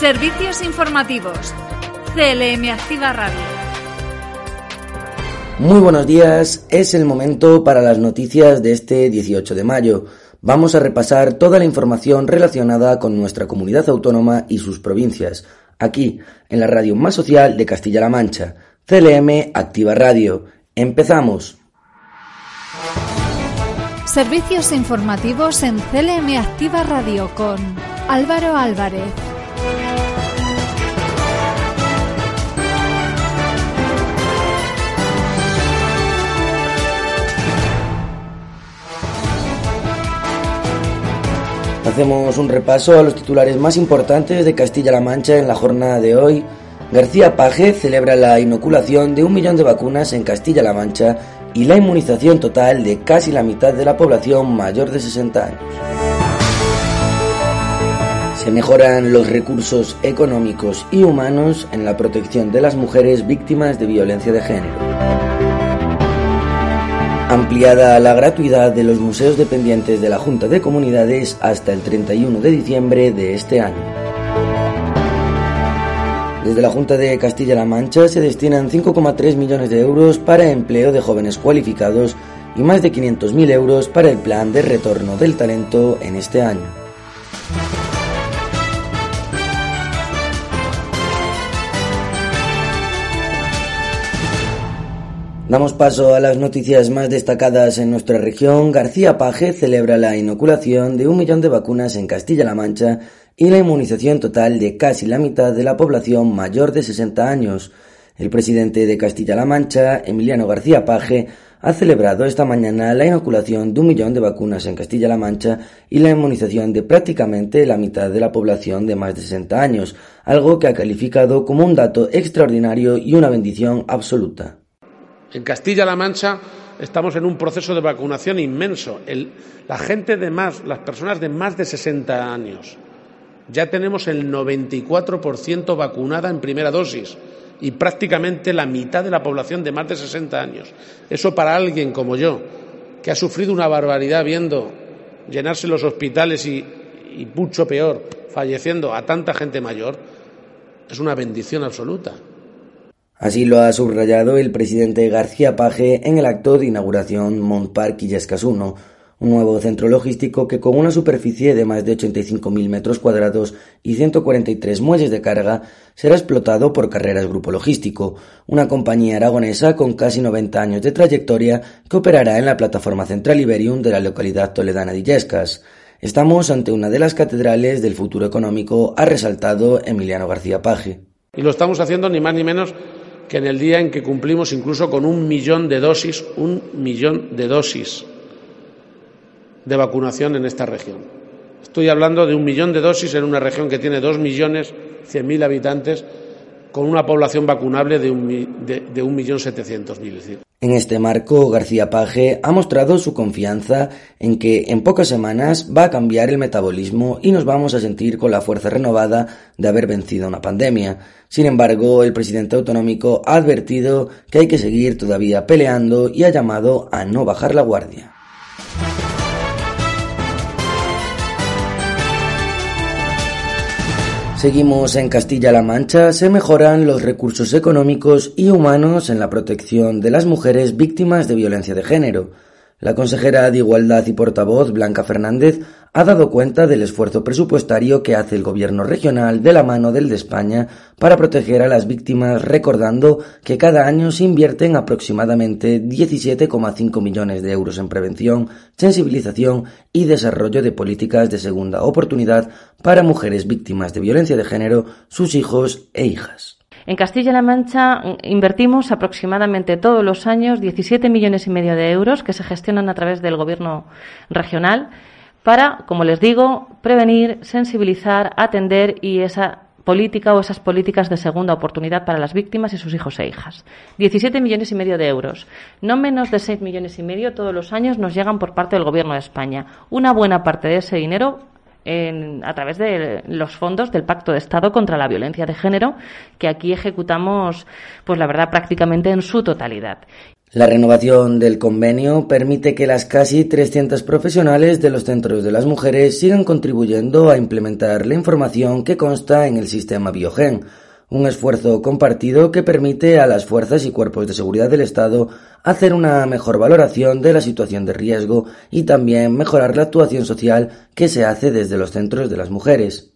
Servicios informativos. CLM Activa Radio. Muy buenos días, es el momento para las noticias de este 18 de mayo. Vamos a repasar toda la información relacionada con nuestra comunidad autónoma y sus provincias, aquí, en la radio más social de Castilla-La Mancha, CLM Activa Radio. Empezamos. Servicios informativos en CLM Activa Radio con Álvaro Álvarez. Hacemos un repaso a los titulares más importantes de Castilla-La Mancha en la jornada de hoy. García Paje celebra la inoculación de un millón de vacunas en Castilla-La Mancha y la inmunización total de casi la mitad de la población mayor de 60 años. Se mejoran los recursos económicos y humanos en la protección de las mujeres víctimas de violencia de género ampliada la gratuidad de los museos dependientes de la Junta de Comunidades hasta el 31 de diciembre de este año. Desde la Junta de Castilla-La Mancha se destinan 5,3 millones de euros para empleo de jóvenes cualificados y más de 500.000 euros para el plan de retorno del talento en este año. Damos paso a las noticias más destacadas en nuestra región. García Paje celebra la inoculación de un millón de vacunas en Castilla-La Mancha y la inmunización total de casi la mitad de la población mayor de 60 años. El presidente de Castilla-La Mancha, Emiliano García Paje, ha celebrado esta mañana la inoculación de un millón de vacunas en Castilla-La Mancha y la inmunización de prácticamente la mitad de la población de más de 60 años, algo que ha calificado como un dato extraordinario y una bendición absoluta. En Castilla-La Mancha estamos en un proceso de vacunación inmenso. la gente de más, las personas de más de 60 años, ya tenemos el 94% vacunada en primera dosis y prácticamente la mitad de la población de más de 60 años. Eso para alguien como yo, que ha sufrido una barbaridad viendo llenarse los hospitales y, y mucho peor, falleciendo a tanta gente mayor, es una bendición absoluta. Así lo ha subrayado el presidente García Paje en el acto de inauguración Montpark Illescas 1, un nuevo centro logístico que con una superficie de más de 85.000 metros cuadrados y 143 muelles de carga será explotado por Carreras Grupo Logístico, una compañía aragonesa con casi 90 años de trayectoria que operará en la plataforma Central Iberium de la localidad toledana de Illescas. Estamos ante una de las catedrales del futuro económico, ha resaltado Emiliano García Paje. Y lo estamos haciendo ni más ni menos que en el día en que cumplimos incluso con un millón de dosis, un millón de dosis de vacunación en esta región. Estoy hablando de un millón de dosis en una región que tiene dos millones cien mil habitantes con una población vacunable de un, de, mil. En este marco, García Paje ha mostrado su confianza en que en pocas semanas va a cambiar el metabolismo y nos vamos a sentir con la fuerza renovada de haber vencido una pandemia. Sin embargo, el presidente autonómico ha advertido que hay que seguir todavía peleando y ha llamado a no bajar la guardia. Seguimos en Castilla-La Mancha, se mejoran los recursos económicos y humanos en la protección de las mujeres víctimas de violencia de género. La consejera de Igualdad y portavoz, Blanca Fernández, ha dado cuenta del esfuerzo presupuestario que hace el gobierno regional de la mano del de España para proteger a las víctimas, recordando que cada año se invierten aproximadamente 17,5 millones de euros en prevención, sensibilización y desarrollo de políticas de segunda oportunidad para mujeres víctimas de violencia de género, sus hijos e hijas. En Castilla-La Mancha invertimos aproximadamente todos los años 17 millones y medio de euros que se gestionan a través del Gobierno regional para, como les digo, prevenir, sensibilizar, atender y esa política o esas políticas de segunda oportunidad para las víctimas y sus hijos e hijas. 17 millones y medio de euros. No menos de 6 millones y medio todos los años nos llegan por parte del Gobierno de España. Una buena parte de ese dinero a través de los fondos del Pacto de Estado contra la Violencia de Género, que aquí ejecutamos, pues la verdad, prácticamente en su totalidad. La renovación del convenio permite que las casi 300 profesionales de los centros de las mujeres sigan contribuyendo a implementar la información que consta en el sistema Biogen, un esfuerzo compartido que permite a las fuerzas y cuerpos de seguridad del Estado hacer una mejor valoración de la situación de riesgo y también mejorar la actuación social que se hace desde los centros de las mujeres.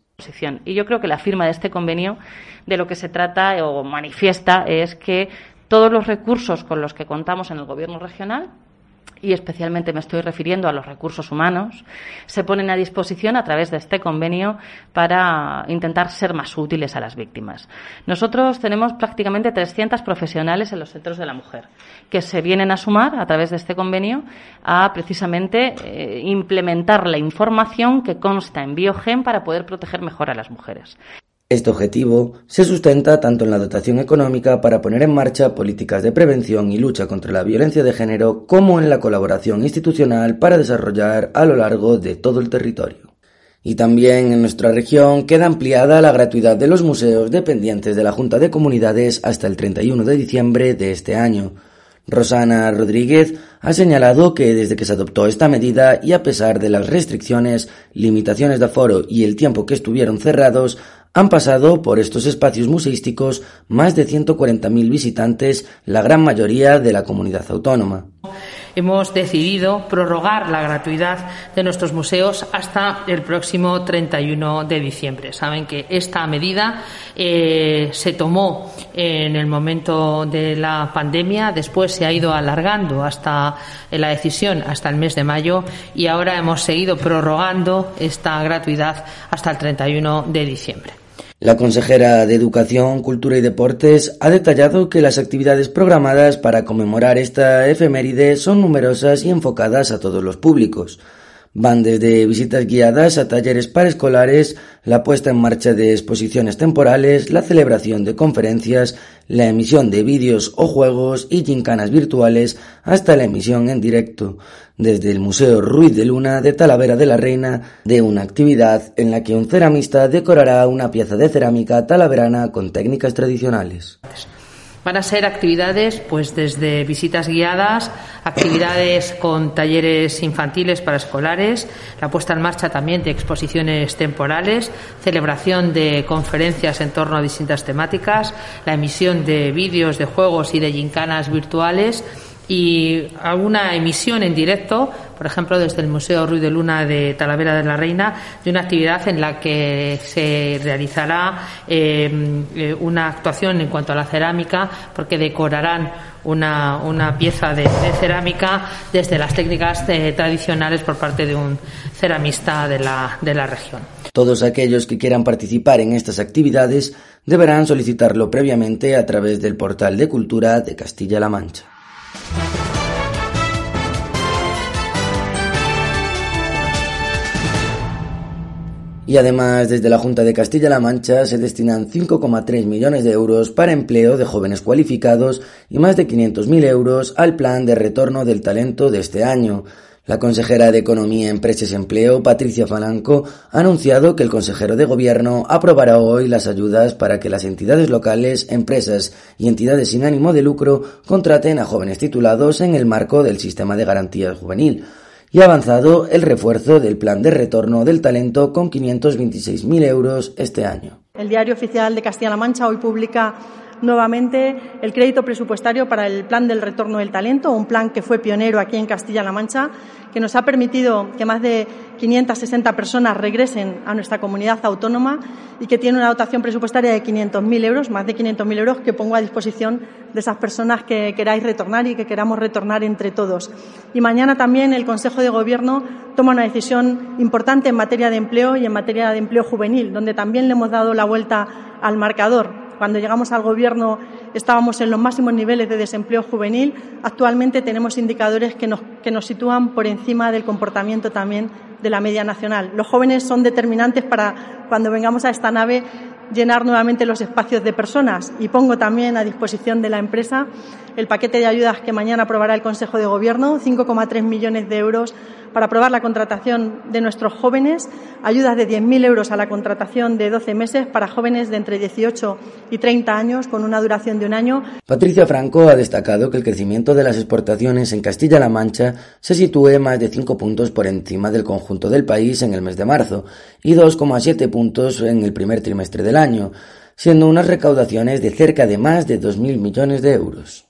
Y yo creo que la firma de este convenio de lo que se trata o manifiesta es que todos los recursos con los que contamos en el Gobierno regional y especialmente me estoy refiriendo a los recursos humanos, se ponen a disposición a través de este convenio para intentar ser más útiles a las víctimas. Nosotros tenemos prácticamente 300 profesionales en los centros de la mujer que se vienen a sumar a través de este convenio a precisamente eh, implementar la información que consta en Biogen para poder proteger mejor a las mujeres. Este objetivo se sustenta tanto en la dotación económica para poner en marcha políticas de prevención y lucha contra la violencia de género como en la colaboración institucional para desarrollar a lo largo de todo el territorio. Y también en nuestra región queda ampliada la gratuidad de los museos dependientes de la Junta de Comunidades hasta el 31 de diciembre de este año. Rosana Rodríguez ha señalado que desde que se adoptó esta medida y a pesar de las restricciones, limitaciones de aforo y el tiempo que estuvieron cerrados, han pasado por estos espacios museísticos más de 140.000 visitantes, la gran mayoría de la comunidad autónoma hemos decidido prorrogar la gratuidad de nuestros museos hasta el próximo 31 de diciembre. Saben que esta medida eh, se tomó en el momento de la pandemia, después se ha ido alargando hasta eh, la decisión hasta el mes de mayo y ahora hemos seguido prorrogando esta gratuidad hasta el 31 de diciembre. La consejera de Educación, Cultura y Deportes ha detallado que las actividades programadas para conmemorar esta efeméride son numerosas y enfocadas a todos los públicos. Van desde visitas guiadas a talleres paraescolares, la puesta en marcha de exposiciones temporales, la celebración de conferencias, la emisión de vídeos o juegos y gincanas virtuales, hasta la emisión en directo, desde el Museo Ruiz de Luna de Talavera de la Reina, de una actividad en la que un ceramista decorará una pieza de cerámica talaverana con técnicas tradicionales. Van a ser actividades, pues desde visitas guiadas, actividades con talleres infantiles para escolares, la puesta en marcha también de exposiciones temporales, celebración de conferencias en torno a distintas temáticas, la emisión de vídeos de juegos y de gincanas virtuales y alguna emisión en directo, por ejemplo, desde el Museo Ruiz de Luna de Talavera de la Reina, de una actividad en la que se realizará em, eh, una actuación en cuanto a la cerámica, porque decorarán una, pieza de, cerámica desde las técnicas eh, tradicionales por parte de un ceramista de la, de la región. Todos aquellos que quieran participar en estas actividades deberán solicitarlo previamente a través del portal de cultura de Castilla-La Mancha. Y además, desde la Junta de Castilla-La Mancha se destinan 5,3 millones de euros para empleo de jóvenes cualificados y más de 500.000 euros al plan de retorno del talento de este año. La consejera de Economía, Empresas y Empleo, Patricia Falanco, ha anunciado que el consejero de Gobierno aprobará hoy las ayudas para que las entidades locales, empresas y entidades sin ánimo de lucro contraten a jóvenes titulados en el marco del sistema de garantía juvenil y ha avanzado el refuerzo del plan de retorno del talento con 526.000 euros este año. El Diario Oficial de Castilla-La Mancha hoy publica nuevamente el crédito presupuestario para el Plan del Retorno del Talento, un plan que fue pionero aquí en Castilla-La Mancha, que nos ha permitido que más de 560 personas regresen a nuestra comunidad autónoma y que tiene una dotación presupuestaria de 500.000 euros, más de 500.000 euros que pongo a disposición de esas personas que queráis retornar y que queramos retornar entre todos. Y mañana también el Consejo de Gobierno toma una decisión importante en materia de empleo y en materia de empleo juvenil, donde también le hemos dado la vuelta al marcador cuando llegamos al Gobierno estábamos en los máximos niveles de desempleo juvenil. Actualmente tenemos indicadores que nos, que nos sitúan por encima del comportamiento también de la media nacional. Los jóvenes son determinantes para cuando vengamos a esta nave llenar nuevamente los espacios de personas y pongo también a disposición de la empresa el paquete de ayudas que mañana aprobará el Consejo de Gobierno, 5,3 millones de euros para aprobar la contratación de nuestros jóvenes, ayudas de 10.000 euros a la contratación de 12 meses para jóvenes de entre 18 y 30 años con una duración de un año. Patricia Franco ha destacado que el crecimiento de las exportaciones en Castilla-La Mancha se sitúe más de 5 puntos por encima del conjunto del país en el mes de marzo y 2,7 puntos en el primer trimestre del año, siendo unas recaudaciones de cerca de más de 2.000 millones de euros.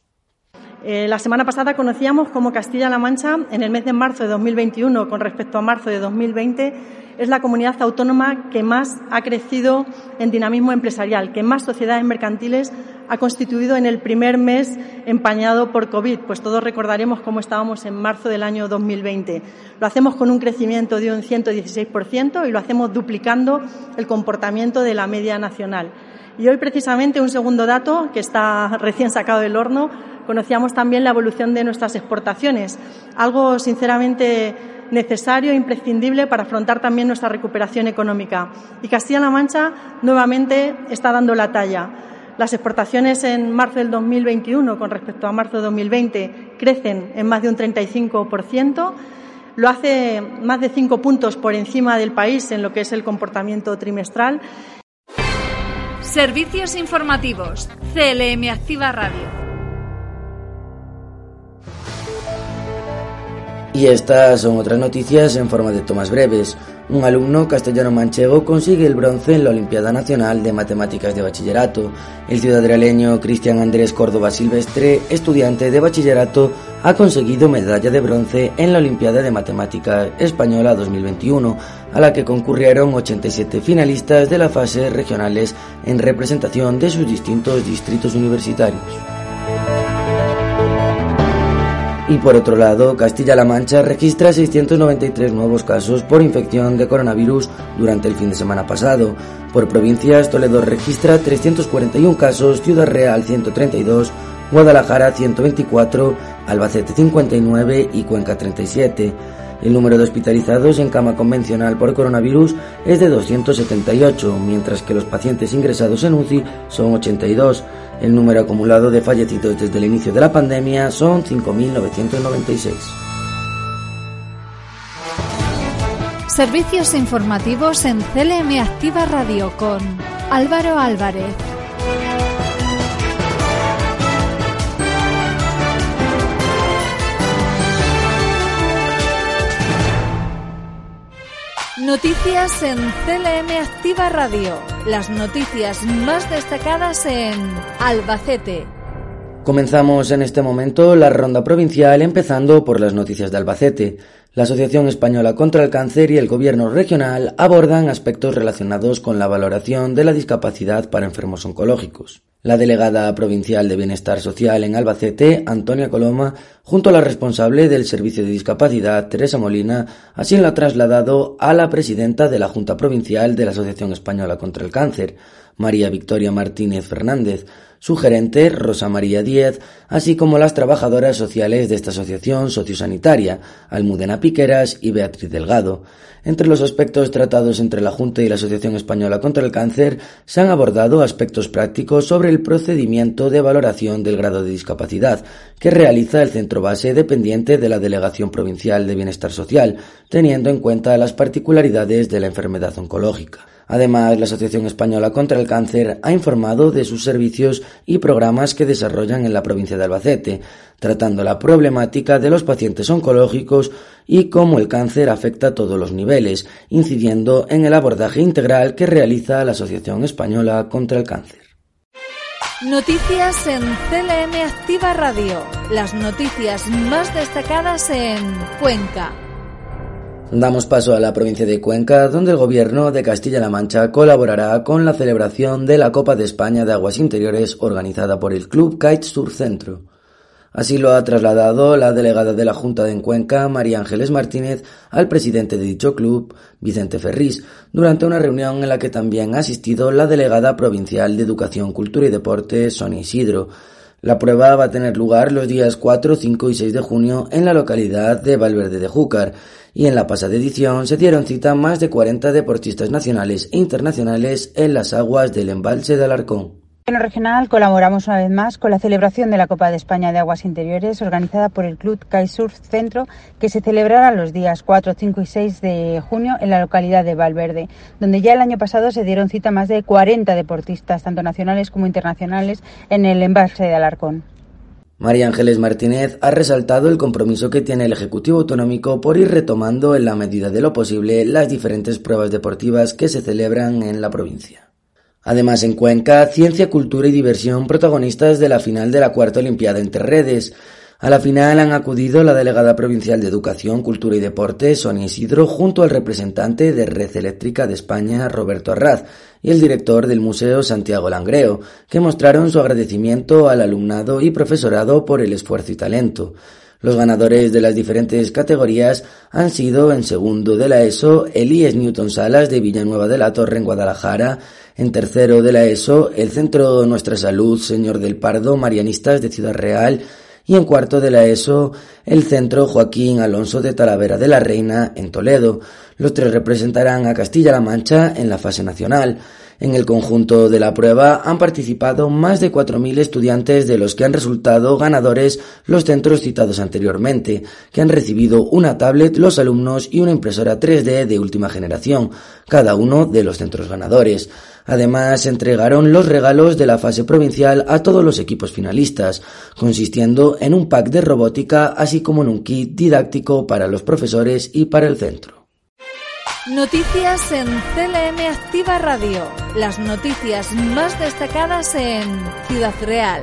Eh, la semana pasada conocíamos cómo Castilla-La Mancha, en el mes de marzo de 2021 con respecto a marzo de 2020, es la comunidad autónoma que más ha crecido en dinamismo empresarial, que más sociedades mercantiles ha constituido en el primer mes empañado por COVID, pues todos recordaremos cómo estábamos en marzo del año 2020. Lo hacemos con un crecimiento de un 116% y lo hacemos duplicando el comportamiento de la media nacional. Y hoy, precisamente, un segundo dato que está recién sacado del horno, conocíamos también la evolución de nuestras exportaciones, algo sinceramente necesario e imprescindible para afrontar también nuestra recuperación económica. Y Castilla-La Mancha nuevamente está dando la talla. Las exportaciones en marzo del 2021 con respecto a marzo de 2020 crecen en más de un 35%. Lo hace más de cinco puntos por encima del país en lo que es el comportamiento trimestral. Servicios informativos. CLM Activa Radio. Y estas son otras noticias en forma de tomas breves. Un alumno castellano-manchego consigue el bronce en la Olimpiada Nacional de Matemáticas de Bachillerato. El ciudadrealeño Cristian Andrés Córdoba Silvestre, estudiante de bachillerato, ha conseguido medalla de bronce en la Olimpiada de Matemáticas Española 2021, a la que concurrieron 87 finalistas de las fases regionales en representación de sus distintos distritos universitarios. Y por otro lado, Castilla-La Mancha registra 693 nuevos casos por infección de coronavirus durante el fin de semana pasado. Por provincias, Toledo registra 341 casos, Ciudad Real 132, Guadalajara 124, Albacete 59 y Cuenca 37. El número de hospitalizados en cama convencional por coronavirus es de 278, mientras que los pacientes ingresados en UCI son 82. El número acumulado de fallecidos desde el inicio de la pandemia son 5.996. Servicios informativos en CLM Activa Radio con Álvaro Álvarez. Noticias en CLM Activa Radio. Las noticias más destacadas en Albacete. Comenzamos en este momento la ronda provincial empezando por las noticias de Albacete. La Asociación Española contra el Cáncer y el Gobierno regional abordan aspectos relacionados con la valoración de la discapacidad para enfermos oncológicos. La delegada provincial de Bienestar Social en Albacete, Antonia Coloma, junto a la responsable del Servicio de Discapacidad, Teresa Molina, así lo ha trasladado a la presidenta de la Junta Provincial de la Asociación Española contra el Cáncer, María Victoria Martínez Fernández, su gerente, Rosa María Díez, así como las trabajadoras sociales de esta asociación sociosanitaria, Almudena Piqueras y Beatriz Delgado. Entre los aspectos tratados entre la Junta y la Asociación Española contra el Cáncer se han abordado aspectos prácticos sobre el procedimiento de valoración del grado de discapacidad que realiza el centro base dependiente de la Delegación Provincial de Bienestar Social, teniendo en cuenta las particularidades de la enfermedad oncológica. Además, la Asociación Española contra el Cáncer ha informado de sus servicios y programas que desarrollan en la provincia de Albacete, tratando la problemática de los pacientes oncológicos y cómo el cáncer afecta a todos los niveles, incidiendo en el abordaje integral que realiza la Asociación Española contra el Cáncer. Noticias en CLM Activa Radio. Las noticias más destacadas en Cuenca. Damos paso a la provincia de Cuenca, donde el gobierno de Castilla-La Mancha colaborará con la celebración de la Copa de España de Aguas Interiores organizada por el Club Kite Sur Centro. Así lo ha trasladado la delegada de la Junta de Cuenca, María Ángeles Martínez, al presidente de dicho club, Vicente Ferrís, durante una reunión en la que también ha asistido la delegada provincial de Educación, Cultura y Deporte, Sonia Isidro. La prueba va a tener lugar los días 4, 5 y 6 de junio en la localidad de Valverde de Júcar y en la pasada edición se dieron cita más de 40 deportistas nacionales e internacionales en las aguas del embalse de Alarcón. En regional colaboramos una vez más con la celebración de la Copa de España de Aguas Interiores organizada por el Club Kaisurf Centro que se celebrará los días 4, 5 y 6 de junio en la localidad de Valverde, donde ya el año pasado se dieron cita más de 40 deportistas, tanto nacionales como internacionales, en el embalse de Alarcón. María Ángeles Martínez ha resaltado el compromiso que tiene el Ejecutivo Autonómico por ir retomando en la medida de lo posible las diferentes pruebas deportivas que se celebran en la provincia. Además, en Cuenca, ciencia, cultura y diversión protagonistas de la final de la cuarta Olimpiada entre redes. A la final han acudido la delegada provincial de Educación, Cultura y Deporte, Sonia Isidro, junto al representante de Red Eléctrica de España, Roberto Arraz, y el director del Museo, Santiago Langreo, que mostraron su agradecimiento al alumnado y profesorado por el esfuerzo y talento. Los ganadores de las diferentes categorías han sido, en segundo de la ESO, Elías Newton Salas de Villanueva de la Torre en Guadalajara, en tercero de la ESO, el Centro Nuestra Salud Señor del Pardo Marianistas de Ciudad Real, y en cuarto de la ESO, el Centro Joaquín Alonso de Talavera de la Reina en Toledo. Los tres representarán a Castilla-La Mancha en la fase nacional. En el conjunto de la prueba han participado más de 4.000 estudiantes de los que han resultado ganadores los centros citados anteriormente, que han recibido una tablet los alumnos y una impresora 3D de última generación, cada uno de los centros ganadores. Además, entregaron los regalos de la fase provincial a todos los equipos finalistas, consistiendo en un pack de robótica así como en un kit didáctico para los profesores y para el centro. Noticias en CLM Activa Radio. Las noticias más destacadas en Ciudad Real.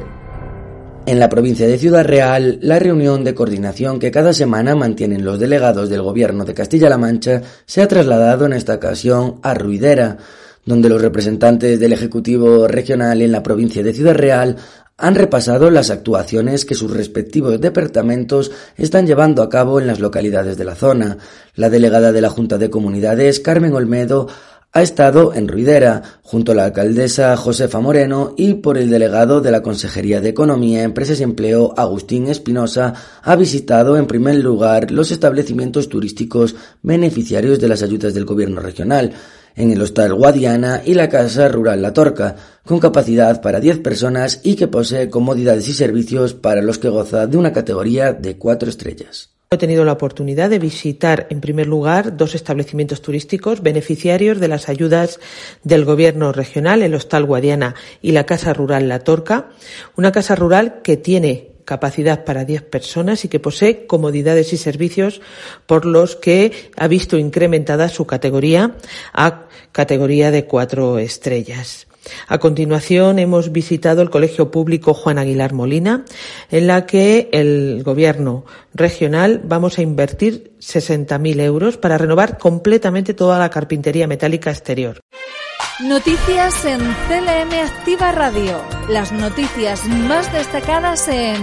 En la provincia de Ciudad Real, la reunión de coordinación que cada semana mantienen los delegados del Gobierno de Castilla-La Mancha se ha trasladado en esta ocasión a Ruidera, donde los representantes del Ejecutivo Regional en la provincia de Ciudad Real han repasado las actuaciones que sus respectivos departamentos están llevando a cabo en las localidades de la zona. La delegada de la Junta de Comunidades, Carmen Olmedo, ha estado en Ruidera, junto a la alcaldesa Josefa Moreno y por el delegado de la Consejería de Economía, Empresas y Empleo, Agustín Espinosa, ha visitado en primer lugar los establecimientos turísticos beneficiarios de las ayudas del gobierno regional en el Hostal Guadiana y la Casa Rural La Torca, con capacidad para 10 personas y que posee comodidades y servicios para los que goza de una categoría de 4 estrellas. He tenido la oportunidad de visitar, en primer lugar, dos establecimientos turísticos beneficiarios de las ayudas del Gobierno regional, el Hostal Guadiana y la Casa Rural La Torca. Una casa rural que tiene capacidad para 10 personas y que posee comodidades y servicios por los que ha visto incrementada su categoría a categoría de cuatro estrellas. A continuación hemos visitado el Colegio Público Juan Aguilar Molina, en la que el Gobierno regional vamos a invertir 60.000 euros para renovar completamente toda la carpintería metálica exterior. Noticias en CLM Activa Radio. Las noticias más destacadas en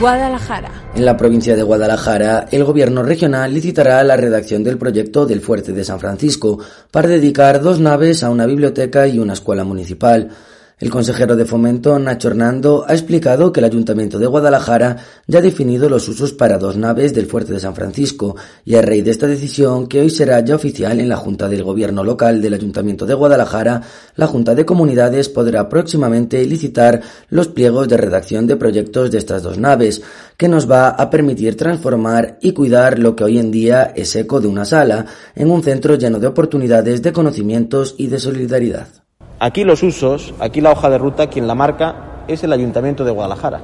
Guadalajara. En la provincia de Guadalajara, el gobierno regional licitará la redacción del proyecto del Fuerte de San Francisco para dedicar dos naves a una biblioteca y una escuela municipal. El consejero de Fomento, Nacho Hernando, ha explicado que el Ayuntamiento de Guadalajara ya ha definido los usos para dos naves del Fuerte de San Francisco y a raíz de esta decisión, que hoy será ya oficial en la Junta del Gobierno Local del Ayuntamiento de Guadalajara, la Junta de Comunidades podrá próximamente licitar los pliegos de redacción de proyectos de estas dos naves, que nos va a permitir transformar y cuidar lo que hoy en día es eco de una sala, en un centro lleno de oportunidades, de conocimientos y de solidaridad. Aquí los usos, aquí la hoja de ruta, quien la marca es el Ayuntamiento de Guadalajara.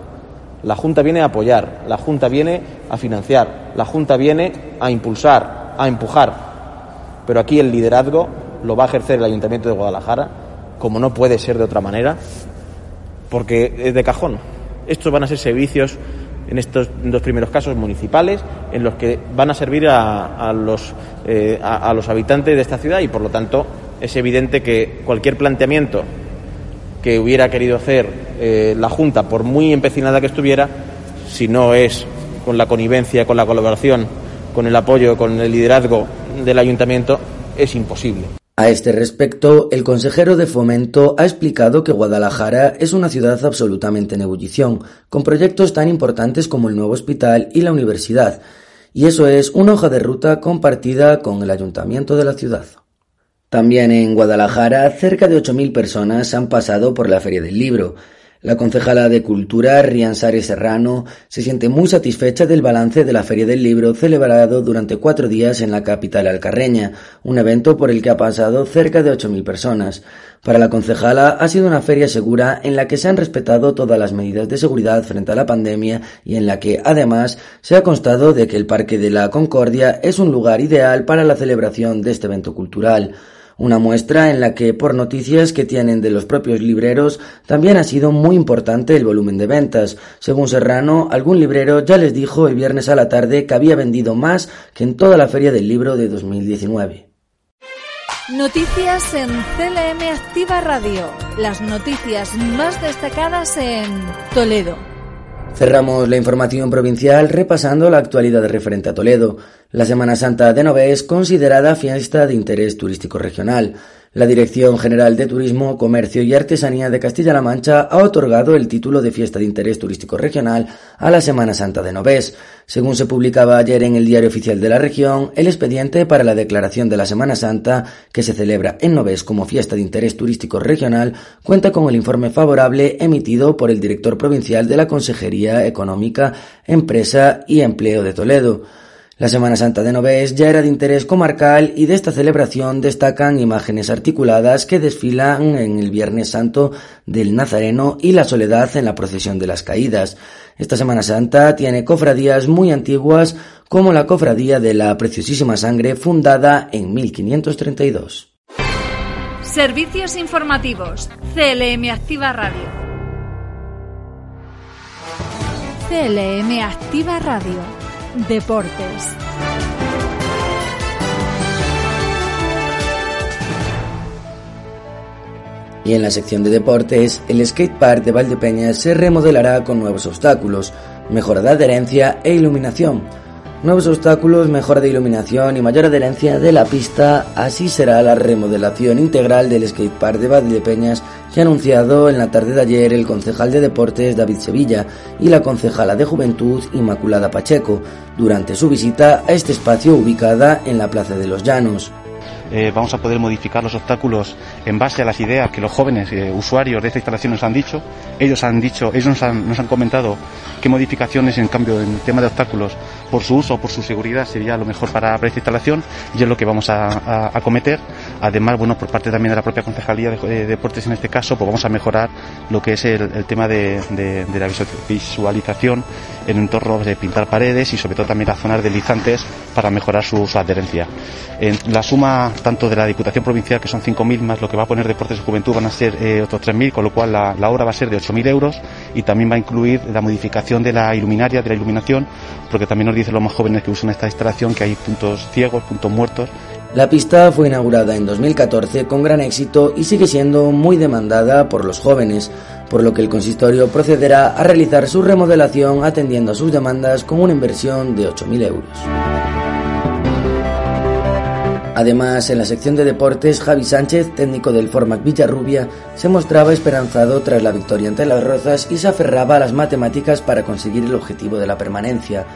La Junta viene a apoyar, la Junta viene a financiar, la Junta viene a impulsar, a empujar. Pero aquí el liderazgo lo va a ejercer el Ayuntamiento de Guadalajara, como no puede ser de otra manera, porque es de cajón. Estos van a ser servicios, en estos dos primeros casos, municipales, en los que van a servir a, los, eh, a los habitantes de esta ciudad y, por lo tanto, es evidente que cualquier planteamiento que hubiera querido hacer eh, la Junta, por muy empecinada que estuviera, si no es con la connivencia, con la colaboración, con el apoyo, con el liderazgo del ayuntamiento, es imposible. A este respecto, el consejero de Fomento ha explicado que Guadalajara es una ciudad absolutamente en ebullición, con proyectos tan importantes como el nuevo hospital y la universidad, y eso es una hoja de ruta compartida con el ayuntamiento de la ciudad. También en Guadalajara, cerca de 8.000 personas han pasado por la Feria del Libro, la concejala de Cultura, Rian Serrano, se siente muy satisfecha del balance de la Feria del Libro celebrado durante cuatro días en la capital alcarreña, un evento por el que ha pasado cerca de 8.000 personas. Para la concejala ha sido una feria segura en la que se han respetado todas las medidas de seguridad frente a la pandemia y en la que, además, se ha constado de que el Parque de la Concordia es un lugar ideal para la celebración de este evento cultural. Una muestra en la que, por noticias que tienen de los propios libreros, también ha sido muy importante el volumen de ventas. Según Serrano, algún librero ya les dijo el viernes a la tarde que había vendido más que en toda la feria del libro de 2019. Noticias en CLM Activa Radio. Las noticias más destacadas en Toledo. Cerramos la información provincial repasando la actualidad referente a Toledo. La Semana Santa de Nové es considerada fiesta de interés turístico regional. La Dirección General de Turismo, Comercio y Artesanía de Castilla-La Mancha ha otorgado el título de Fiesta de Interés Turístico Regional a la Semana Santa de Novés. Según se publicaba ayer en el Diario Oficial de la región, el expediente para la declaración de la Semana Santa, que se celebra en Novés como Fiesta de Interés Turístico Regional, cuenta con el informe favorable emitido por el director provincial de la Consejería Económica, Empresa y Empleo de Toledo. La Semana Santa de Novés ya era de interés comarcal y de esta celebración destacan imágenes articuladas que desfilan en el Viernes Santo del Nazareno y la Soledad en la procesión de las Caídas. Esta Semana Santa tiene cofradías muy antiguas como la Cofradía de la Preciosísima Sangre fundada en 1532. Servicios informativos. CLM Activa Radio. CLM Activa Radio Deportes. Y en la sección de deportes, el skatepark de Valdepeñas se remodelará con nuevos obstáculos, mejora de adherencia e iluminación. Nuevos obstáculos, mejora de iluminación y mayor adherencia de la pista, así será la remodelación integral del skatepark de Valdepeñas que ha anunciado en la tarde de ayer el concejal de deportes David Sevilla y la concejala de juventud Inmaculada Pacheco durante su visita a este espacio ubicada en la Plaza de los Llanos. Eh, vamos a poder modificar los obstáculos en base a las ideas que los jóvenes eh, usuarios de esta instalación nos han dicho. Ellos han dicho, ellos nos han, nos han comentado qué modificaciones en cambio en tema de obstáculos por su uso, por su seguridad sería lo mejor para, esta instalación y es lo que vamos a, acometer. Además, bueno, por parte también de la propia Concejalía de, Deportes en este caso, pues vamos a mejorar lo que es el, tema de, la visualización en entornos de pintar paredes y sobre todo también las zonas deslizantes para mejorar su, adherencia. En la suma tanto de la Diputación Provincial, que son 5.000 más lo que va a poner Deportes de Juventud, van a ser eh, otros 3.000, con lo cual la, la obra va a ser de 8.000 euros y también va a incluir la modificación de la iluminaria, de la iluminación, porque también nos dicen los más jóvenes que usan esta instalación que hay puntos ciegos, puntos muertos. La pista fue inaugurada en 2014 con gran éxito y sigue siendo muy demandada por los jóvenes, por lo que el consistorio procederá a realizar su remodelación atendiendo a sus demandas con una inversión de 8.000 euros. Además, en la sección de deportes, Javi Sánchez, técnico del Formac Villarrubia, se mostraba esperanzado tras la victoria ante las Rozas y se aferraba a las matemáticas para conseguir el objetivo de la permanencia.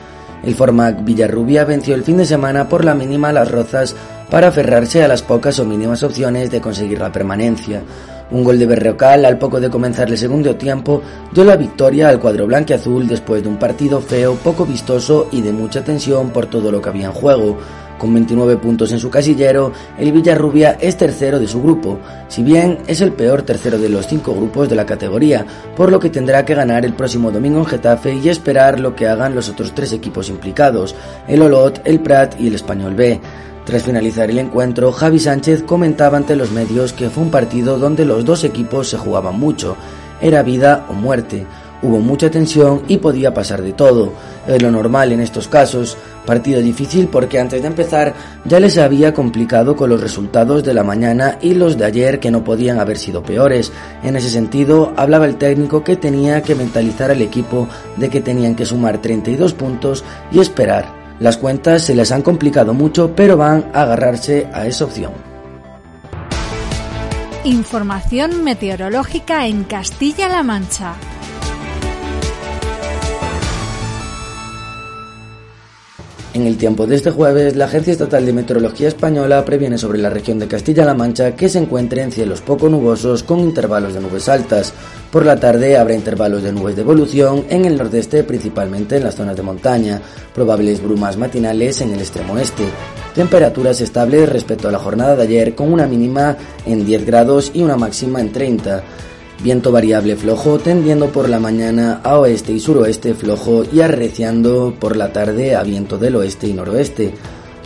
El Formac Villarrubia venció el fin de semana por la mínima a las Rozas para aferrarse a las pocas o mínimas opciones de conseguir la permanencia. Un gol de Berrocal al poco de comenzar el segundo tiempo dio la victoria al cuadro blanqueazul después de un partido feo, poco vistoso y de mucha tensión por todo lo que había en juego. Con 29 puntos en su casillero, el Villarrubia es tercero de su grupo, si bien es el peor tercero de los cinco grupos de la categoría, por lo que tendrá que ganar el próximo domingo en Getafe y esperar lo que hagan los otros tres equipos implicados, el Olot, el Prat y el Español B. Tras finalizar el encuentro, Javi Sánchez comentaba ante los medios que fue un partido donde los dos equipos se jugaban mucho, era vida o muerte, Hubo mucha tensión y podía pasar de todo. Es lo normal en estos casos. Partido difícil porque antes de empezar ya les había complicado con los resultados de la mañana y los de ayer que no podían haber sido peores. En ese sentido, hablaba el técnico que tenía que mentalizar al equipo de que tenían que sumar 32 puntos y esperar. Las cuentas se les han complicado mucho, pero van a agarrarse a esa opción. Información meteorológica en Castilla-La Mancha. En el tiempo de este jueves, la Agencia Estatal de Meteorología Española previene sobre la región de Castilla-La Mancha que se encuentre en cielos poco nubosos con intervalos de nubes altas. Por la tarde habrá intervalos de nubes de evolución en el nordeste, principalmente en las zonas de montaña, probables brumas matinales en el extremo este. Temperaturas estables respecto a la jornada de ayer con una mínima en 10 grados y una máxima en 30. Viento variable flojo tendiendo por la mañana a oeste y suroeste flojo y arreciando por la tarde a viento del oeste y noroeste.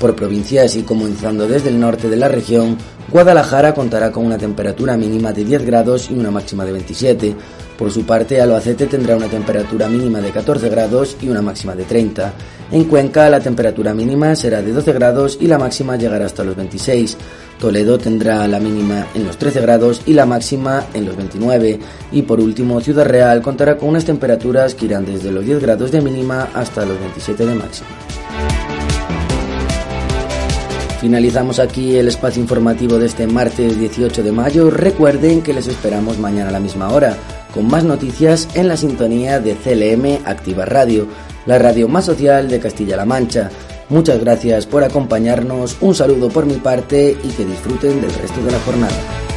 Por provincias y comenzando desde el norte de la región, Guadalajara contará con una temperatura mínima de 10 grados y una máxima de 27. Por su parte, Albacete tendrá una temperatura mínima de 14 grados y una máxima de 30. En Cuenca, la temperatura mínima será de 12 grados y la máxima llegará hasta los 26. Toledo tendrá la mínima en los 13 grados y la máxima en los 29. Y por último, Ciudad Real contará con unas temperaturas que irán desde los 10 grados de mínima hasta los 27 de máxima. Finalizamos aquí el espacio informativo de este martes 18 de mayo. Recuerden que les esperamos mañana a la misma hora, con más noticias en la sintonía de CLM Activa Radio, la radio más social de Castilla-La Mancha. Muchas gracias por acompañarnos, un saludo por mi parte y que disfruten del resto de la jornada.